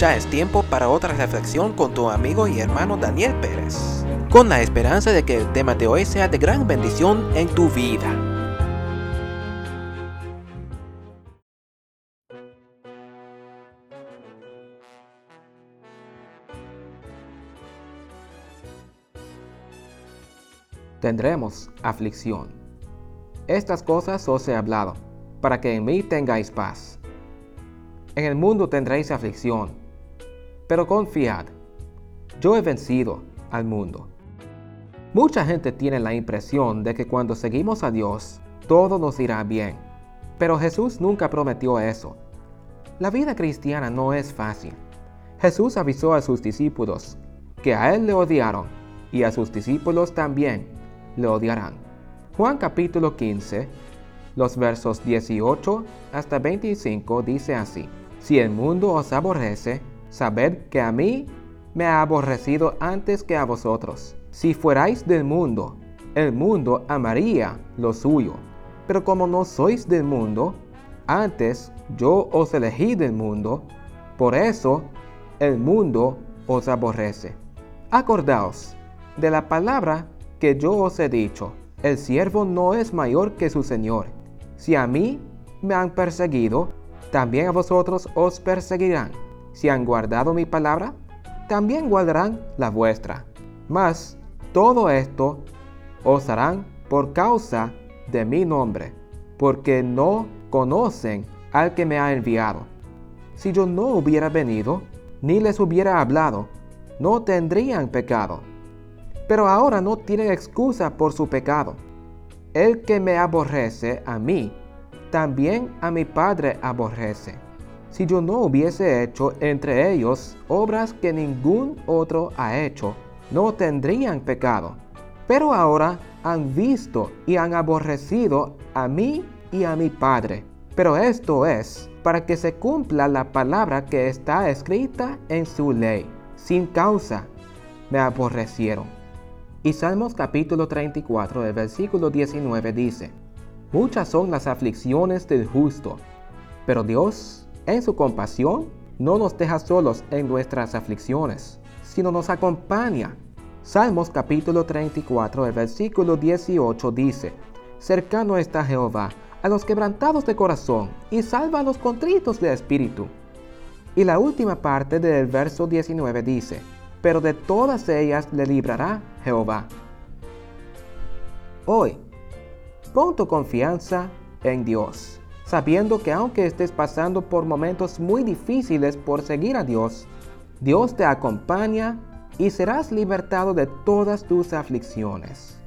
Ya es tiempo para otra reflexión con tu amigo y hermano Daniel Pérez, con la esperanza de que el tema de hoy sea de gran bendición en tu vida. Tendremos aflicción. Estas cosas os he hablado, para que en mí tengáis paz. En el mundo tendréis aflicción, pero confiad, yo he vencido al mundo. Mucha gente tiene la impresión de que cuando seguimos a Dios, todo nos irá bien, pero Jesús nunca prometió eso. La vida cristiana no es fácil. Jesús avisó a sus discípulos que a Él le odiaron y a sus discípulos también le odiarán. Juan capítulo 15, los versos 18 hasta 25 dice así. Si el mundo os aborrece, sabed que a mí me ha aborrecido antes que a vosotros. Si fuerais del mundo, el mundo amaría lo suyo. Pero como no sois del mundo, antes yo os elegí del mundo, por eso el mundo os aborrece. Acordaos de la palabra que yo os he dicho, el siervo no es mayor que su Señor. Si a mí me han perseguido, también a vosotros os perseguirán. Si han guardado mi palabra, también guardarán la vuestra. Mas todo esto os harán por causa de mi nombre, porque no conocen al que me ha enviado. Si yo no hubiera venido, ni les hubiera hablado, no tendrían pecado. Pero ahora no tienen excusa por su pecado. El que me aborrece a mí, también a mi Padre aborrece. Si yo no hubiese hecho entre ellos obras que ningún otro ha hecho, no tendrían pecado. Pero ahora han visto y han aborrecido a mí y a mi Padre. Pero esto es para que se cumpla la palabra que está escrita en su ley. Sin causa me aborrecieron. Y Salmos capítulo 34, el versículo 19 dice, Muchas son las aflicciones del justo, pero Dios, en su compasión, no nos deja solos en nuestras aflicciones, sino nos acompaña. Salmos capítulo 34, el versículo 18 dice, Cercano está Jehová a los quebrantados de corazón y salva a los contritos de espíritu. Y la última parte del verso 19 dice, Pero de todas ellas le librará Jehová. Hoy, Pon tu confianza en Dios, sabiendo que aunque estés pasando por momentos muy difíciles por seguir a Dios, Dios te acompaña y serás libertado de todas tus aflicciones.